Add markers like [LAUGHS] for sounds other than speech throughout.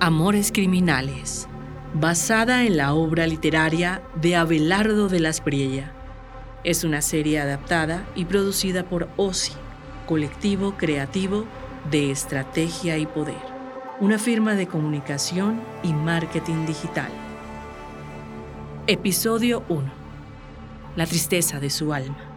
Amores Criminales, basada en la obra literaria de Abelardo de las Priella. Es una serie adaptada y producida por OSI, colectivo creativo de estrategia y poder, una firma de comunicación y marketing digital. Episodio 1. La tristeza de su alma.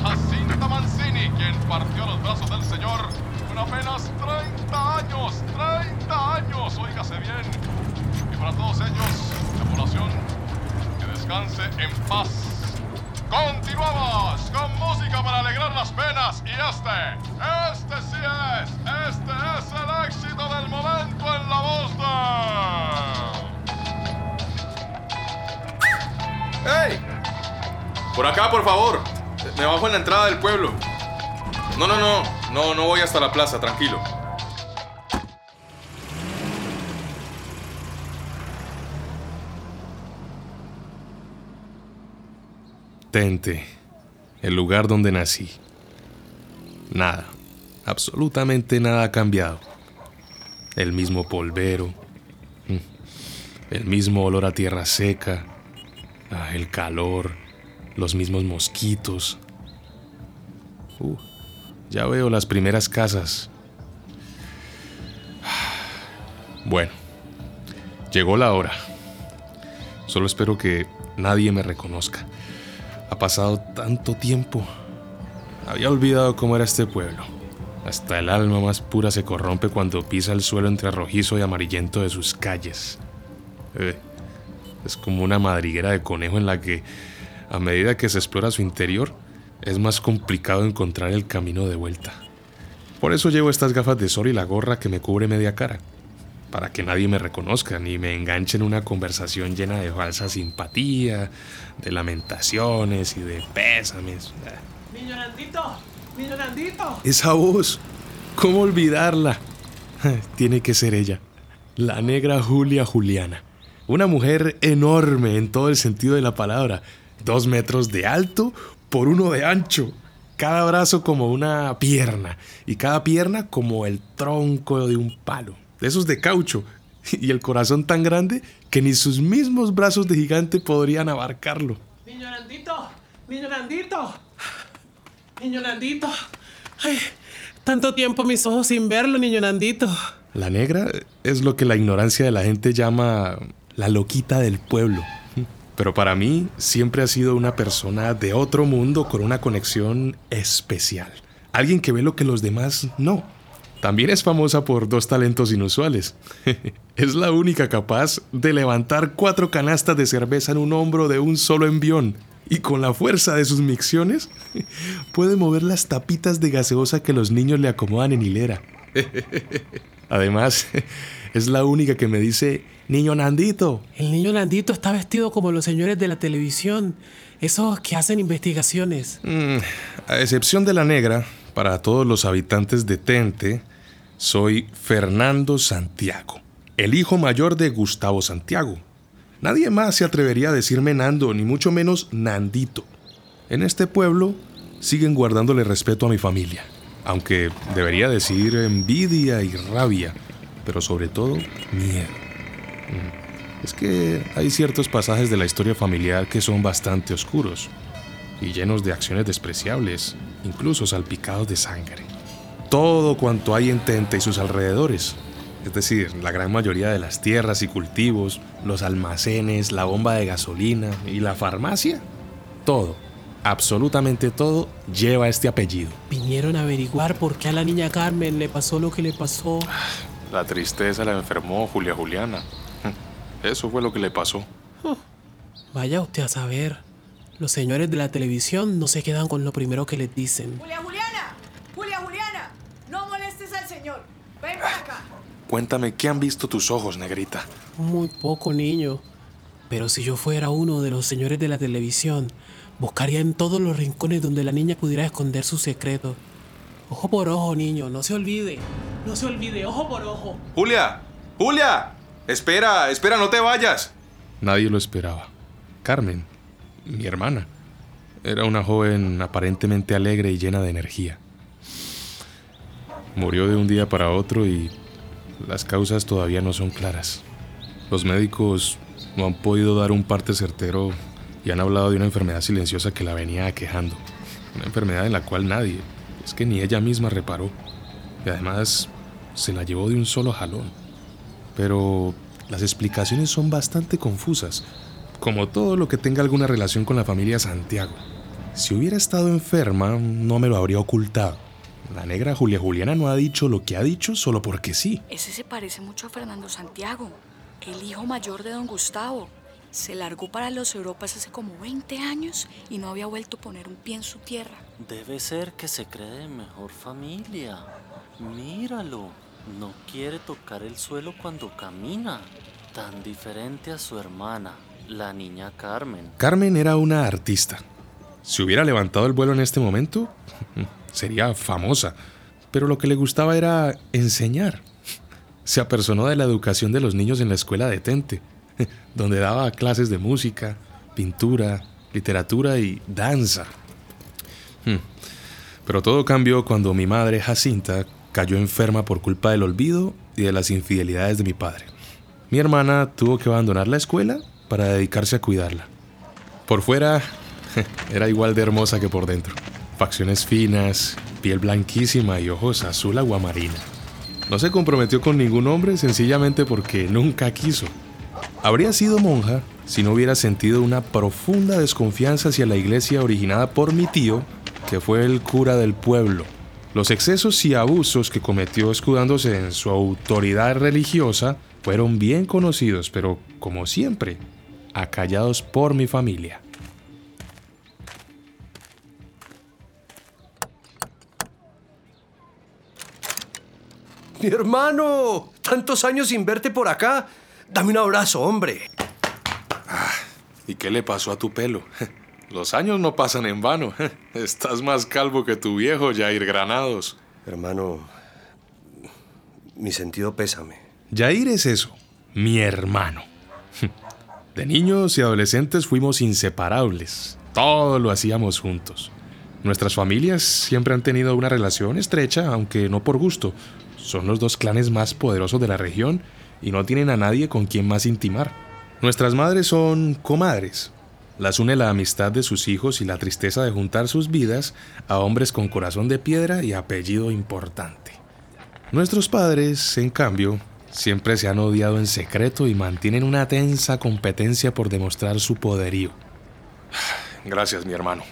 Jacinta Mancini, quien partió los brazos del Señor con apenas 30 años, 30 años, óigase bien. Y para todos ellos, la población, que descanse en paz. Continuamos con música para alegrar las penas y este, este sí es, este es el éxito del momento en la voz de... ¡Ey! Por acá, por favor. Me bajo en la entrada del pueblo. No, no, no. No, no voy hasta la plaza, tranquilo. Tente, el lugar donde nací. Nada, absolutamente nada ha cambiado. El mismo polvero, mm, el mismo olor a tierra seca, Ah, el calor, los mismos mosquitos. Uh, ya veo las primeras casas. [SIGHS] Bueno, llegó la hora. Solo espero que nadie me reconozca. Ha pasado tanto tiempo. Había olvidado cómo era este pueblo. Hasta el alma más pura se corrompe cuando pisa el suelo entre rojizo y amarillento de sus calles. Eh, es como una madriguera de conejo en la que, a medida que se explora su interior, es más complicado encontrar el camino de vuelta. Por eso llevo estas gafas de sol y la gorra que me cubre media cara, para que nadie me reconozca ni me enganche en una conversación llena de falsa simpatía, de lamentaciones y de pésames. Niño Nandito, Nandito. Esa voz, ¿cómo olvidarla? [LAUGHS] Tiene que ser ella, la negra Julia Juliana. Una mujer enorme en todo el sentido de la palabra. Dos metros de alto por uno de ancho. Cada brazo como una pierna y cada pierna como el tronco de un palo. De esos de caucho. [LAUGHS] Y el corazón tan grande que ni sus mismos brazos de gigante podrían abarcarlo. Niño Nandito, niño Nandito. Niño Nandito. Ay, tanto tiempo mis ojos sin verlo, niño Nandito. La negra es lo que la ignorancia de la gente llama la loquita del pueblo. Pero para mí siempre ha sido una persona de otro mundo con una conexión especial. Alguien que ve lo que los demás no. También es famosa por dos talentos inusuales. [LAUGHS] es la única capaz de levantar cuatro canastas de cerveza en un hombro de un solo envión. Y con la fuerza de sus micciones [LAUGHS] puede mover las tapitas de gaseosa que los niños le acomodan en hilera. [LAUGHS] Además, es la única que me dice Niño Nandito. El niño Nandito está vestido como los señores de la televisión, esos que hacen investigaciones. Mm, a excepción de la negra, para todos los habitantes de Tente, soy Fernando Santiago, el hijo mayor de Gustavo Santiago. Nadie más se atrevería a decirme Nando, ni mucho menos Nandito. En este pueblo siguen guardándole respeto a mi familia, aunque debería decir envidia y rabia, pero sobre todo miedo. Mm. Es que hay ciertos pasajes de la historia familiar que son bastante oscuros y llenos de acciones despreciables, incluso salpicados de sangre. Todo cuanto hay en Tente y sus alrededores, es decir, la gran mayoría de las tierras y cultivos, los almacenes, la bomba de gasolina y la farmacia, todo, absolutamente todo lleva este apellido. Vinieron a averiguar por qué a la niña Carmen le pasó lo que le pasó. La tristeza la enfermó Julia Juliana. Eso fue lo que le pasó. Vaya usted a saber. Los señores de la televisión no se quedan con lo primero que les dicen. Julia Juliana, Julia Juliana, no molestes Ven para acá. Cuéntame, ¿qué han visto tus ojos, negrita? Muy poco, niño. Pero si yo fuera uno de los señores de la televisión, buscaría en todos los rincones donde la niña pudiera esconder su secreto. Ojo por ojo, niño, no se olvide. No se olvide, ojo por ojo. Julia, Julia, espera, espera, no te vayas. Nadie lo esperaba. Carmen, mi hermana, era una joven aparentemente alegre y llena de energía. Murió de un día para otro y las causas todavía no son claras. Los médicos no han podido dar un parte certero y han hablado de una enfermedad silenciosa que la venía aquejando. Una enfermedad en la cual nadie, es que ni ella misma reparó. Y además se la llevó de un solo jalón. Pero las explicaciones son bastante confusas, como todo lo que tenga alguna relación con la familia Santiago. Si hubiera estado enferma, no me lo habría ocultado. La negra Julia Juliana no ha dicho lo que ha dicho solo porque sí. Ese se parece mucho a Fernando Santiago, el hijo mayor de don Gustavo. Se largó para los Europas hace como 20 años y no había vuelto a poner un pie en su tierra. Debe ser que se cree de mejor familia. Míralo. No quiere tocar el suelo cuando camina. Tan diferente a su hermana, la niña Carmen. Carmen era una artista. Si hubiera levantado el vuelo en este momento, [LAUGHS] sería famosa. Pero lo que le gustaba era enseñar. Se apersonó de la educación de los niños en la escuela de Tente, [LAUGHS] donde daba clases de música, pintura, literatura y danza. Hmm. Pero todo cambió cuando mi madre, Jacinta, cayó enferma por culpa del olvido y de las infidelidades de mi padre. Mi hermana tuvo que abandonar la escuela para dedicarse a cuidarla. Por fuera [LAUGHS] era igual de hermosa que por dentro. Facciones finas, piel blanquísima y ojos azul aguamarina. No se comprometió con ningún hombre sencillamente porque nunca quiso. Habría sido monja si no hubiera sentido una profunda desconfianza hacia la iglesia originada por mi tío, que fue el cura del pueblo. Los excesos y abusos que cometió escudándose en su autoridad religiosa fueron bien conocidos, pero como siempre, acallados por mi familia. Mi hermano, tantos años sin verte por acá. Dame un abrazo, hombre. ¿Y qué le pasó a tu pelo? Los años no pasan en vano. [LAUGHS] Estás más calvo que tu viejo, Jair Granados. Hermano, mi sentido pésame. Jair es eso, mi hermano. [LAUGHS] De niños y adolescentes fuimos inseparables. Todo lo hacíamos juntos. Nuestras familias siempre han tenido una relación estrecha, aunque no por gusto. Son los dos clanes más poderosos de la región y no tienen a nadie con quien más intimar. Nuestras madres son comadres. Las une la amistad de sus hijos y la tristeza de juntar sus vidas a hombres con corazón de piedra y apellido importante. Nuestros padres, en cambio, siempre se han odiado en secreto y mantienen una tensa competencia por demostrar su poderío. Gracias, mi hermano.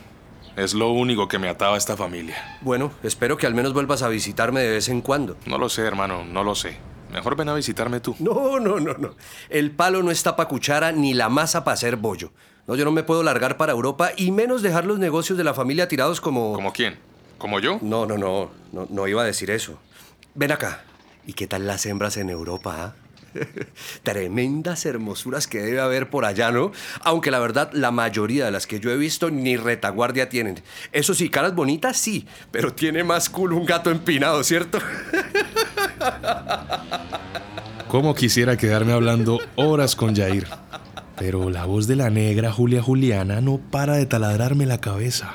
Es lo único que me ataba a esta familia. Bueno, espero que al menos vuelvas a visitarme de vez en cuando. No lo sé, hermano, no lo sé. Mejor ven a visitarme tú. No, no, no, no. El palo no está para cuchara ni la masa para hacer bollo. No, yo no me puedo largar para Europa y menos dejar los negocios de la familia tirados como... ¿Como quién? ¿Como yo? No, no, no, no, no iba a decir eso. Ven acá. ¿Y qué tal las hembras en Europa? ah? [LAUGHS] Tremendas hermosuras que debe haber por allá, ¿no? Aunque la verdad, la mayoría de las que yo he visto ni retaguardia tienen. Eso sí, caras bonitas, sí, pero tiene más culo un gato empinado, ¿cierto? [LAUGHS] Cómo quisiera quedarme hablando horas con Jair. Pero la voz de la negra Julia Juliana no para de taladrarme la cabeza.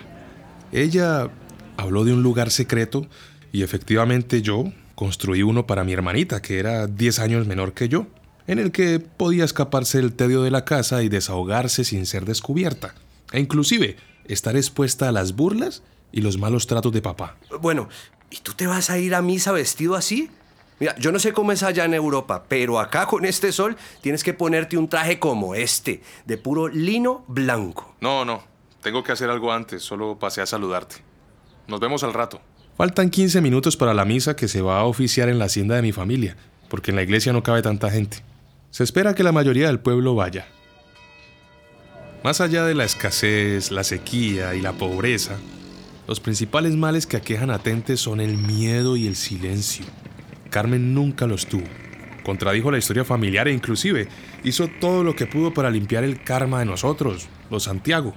Ella habló de un lugar secreto y efectivamente yo construí uno para mi hermanita, que era 10 años menor que yo, en el que podía escaparse del tedio de la casa y desahogarse sin ser descubierta, e inclusive estar expuesta a las burlas y los malos tratos de papá. Bueno, ¿y tú te vas a ir a misa vestido así? Mira, yo no sé cómo es allá en Europa, pero acá con este sol tienes que ponerte un traje como este, de puro lino blanco. No, no, tengo que hacer algo antes, solo pasé a saludarte. Nos vemos al rato. Faltan 15 minutos para la misa que se va a oficiar en la hacienda de mi familia, porque en la iglesia no cabe tanta gente. Se espera que la mayoría del pueblo vaya. Más allá de la escasez, la sequía y la pobreza, los principales males que aquejan a Tente son el miedo y el silencio. Carmen nunca los tuvo. Contradijo la historia familiar e inclusive hizo todo lo que pudo para limpiar el karma de nosotros, los Santiago.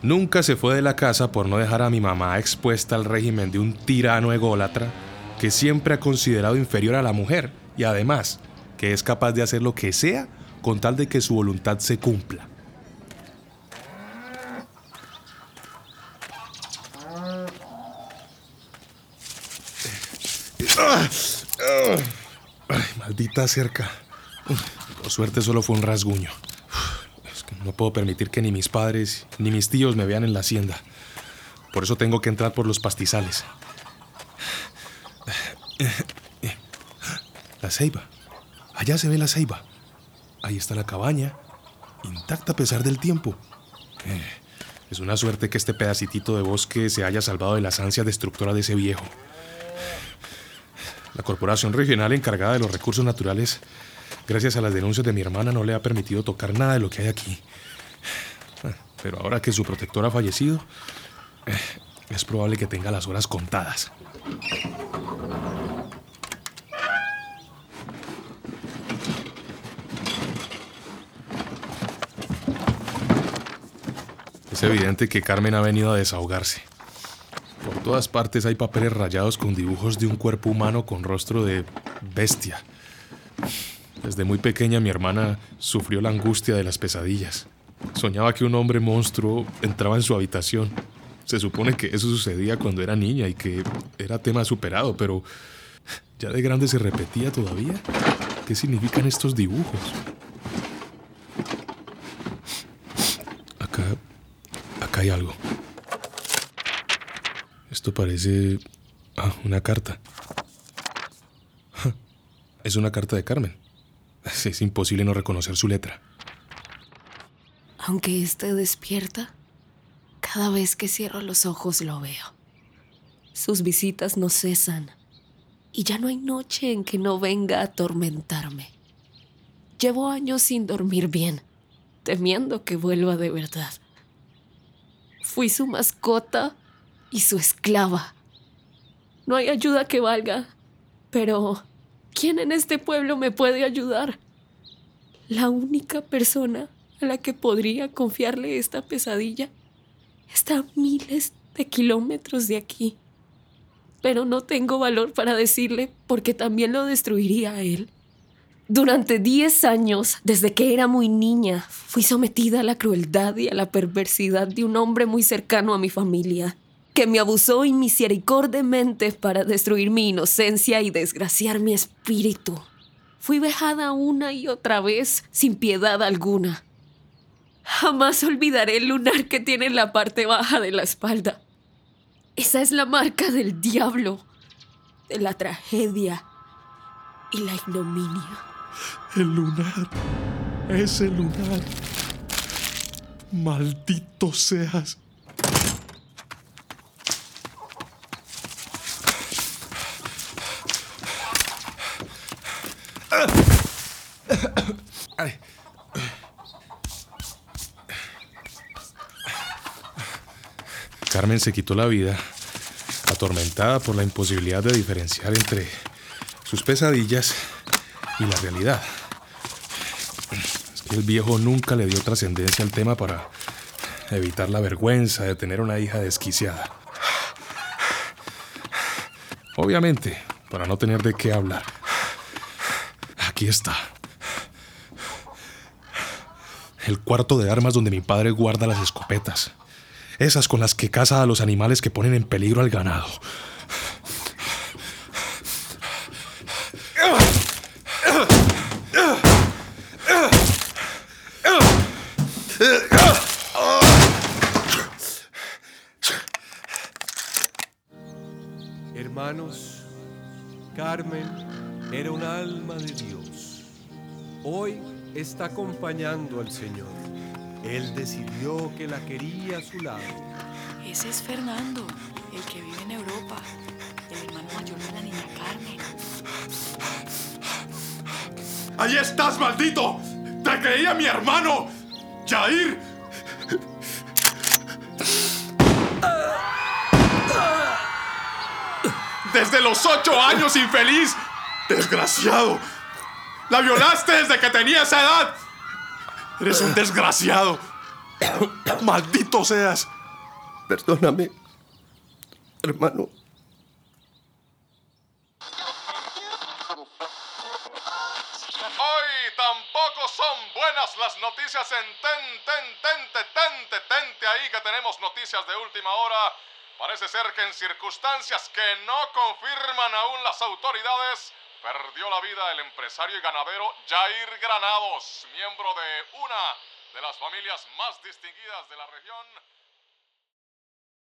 Nunca se fue de la casa por no dejar a mi mamá expuesta al régimen de un tirano ególatra que siempre ha considerado inferior a la mujer y además que es capaz de hacer lo que sea con tal de que su voluntad se cumpla. Maldita cerca. Por suerte solo fue un rasguño. Es que no puedo permitir que ni mis padres ni mis tíos me vean en la hacienda. Por eso tengo que entrar por los pastizales. La ceiba. Allá se ve la ceiba. Ahí está la cabaña, intacta a pesar del tiempo. Eh, es una suerte que este pedacitito de bosque se haya salvado de las ansias destructoras de ese viejo. La corporación regional encargada de los recursos naturales, gracias a las denuncias de mi hermana, no le ha permitido tocar nada de lo que hay aquí. Pero ahora que su protector ha fallecido, eh, es probable que tenga las horas contadas. Es evidente que Carmen ha venido a desahogarse. Todas partes hay papeles rayados con dibujos de un cuerpo humano con rostro de bestia. Desde muy pequeña mi hermana sufrió la angustia de las pesadillas. Soñaba que un hombre monstruo entraba en su habitación. Se supone que eso sucedía cuando era niña y que era tema superado, pero ya de grande se repetía todavía. ¿Qué significan estos dibujos? Acá Acá hay algo. Esto parece... Ah, una carta. [LAUGHS] Es una carta de Carmen. [LAUGHS] Es imposible no reconocer su letra. Aunque esté despierta, cada vez que cierro los ojos lo veo. Sus visitas no cesan y ya no hay noche en que no venga a atormentarme. Llevo años sin dormir bien, temiendo que vuelva de verdad. Fui su mascota y su esclava. No hay ayuda que valga, pero ¿quién en este pueblo me puede ayudar? La única persona a la que podría confiarle esta pesadilla está a miles de kilómetros de aquí. Pero no tengo valor para decirle porque también lo destruiría a él. Durante 10 años, desde que era muy niña, fui sometida a la crueldad y a la perversidad de un hombre muy cercano a mi familia, que me abusó inmisericordemente para destruir mi inocencia y desgraciar mi espíritu. Fui vejada una y otra vez sin piedad alguna. Jamás olvidaré el lunar que tiene en la parte baja de la espalda. Esa es la marca del diablo, de la tragedia y la ignominia. El lunar. Ese lunar. Maldito seas. Carmen se quitó la vida, atormentada por la imposibilidad de diferenciar entre sus pesadillas y la realidad. Es que el viejo nunca le dio trascendencia al tema para evitar la vergüenza de tener una hija desquiciada. Obviamente, para no tener de qué hablar. Aquí está. El cuarto de armas donde mi padre guarda las escopetas. Esas con las que caza a los animales que ponen en peligro al ganado. Hermanos, Carmen era un alma de Dios. Hoy está acompañando al Señor. Él decidió que la quería a su lado. Ese es Fernando, el que vive en Europa, el hermano mayor de la niña Carmen. ¡Ahí estás, maldito! ¡Te creía mi hermano! ¡Jair! Desde los ocho años, infeliz, ¡Desgraciado! ¡La violaste desde que tenía esa edad! ¡Eres un desgraciado! ¡Maldito seas! Perdóname, hermano. Hoy tampoco son buenas las noticias en Ten, Ten, Tente, Tente, Tente ahí que tenemos noticias de última hora. Parece ser que en circunstancias que no confirman aún las autoridades, perdió la vida el empresario y ganadero Jair Granados, miembro de una de las familias más distinguidas de la región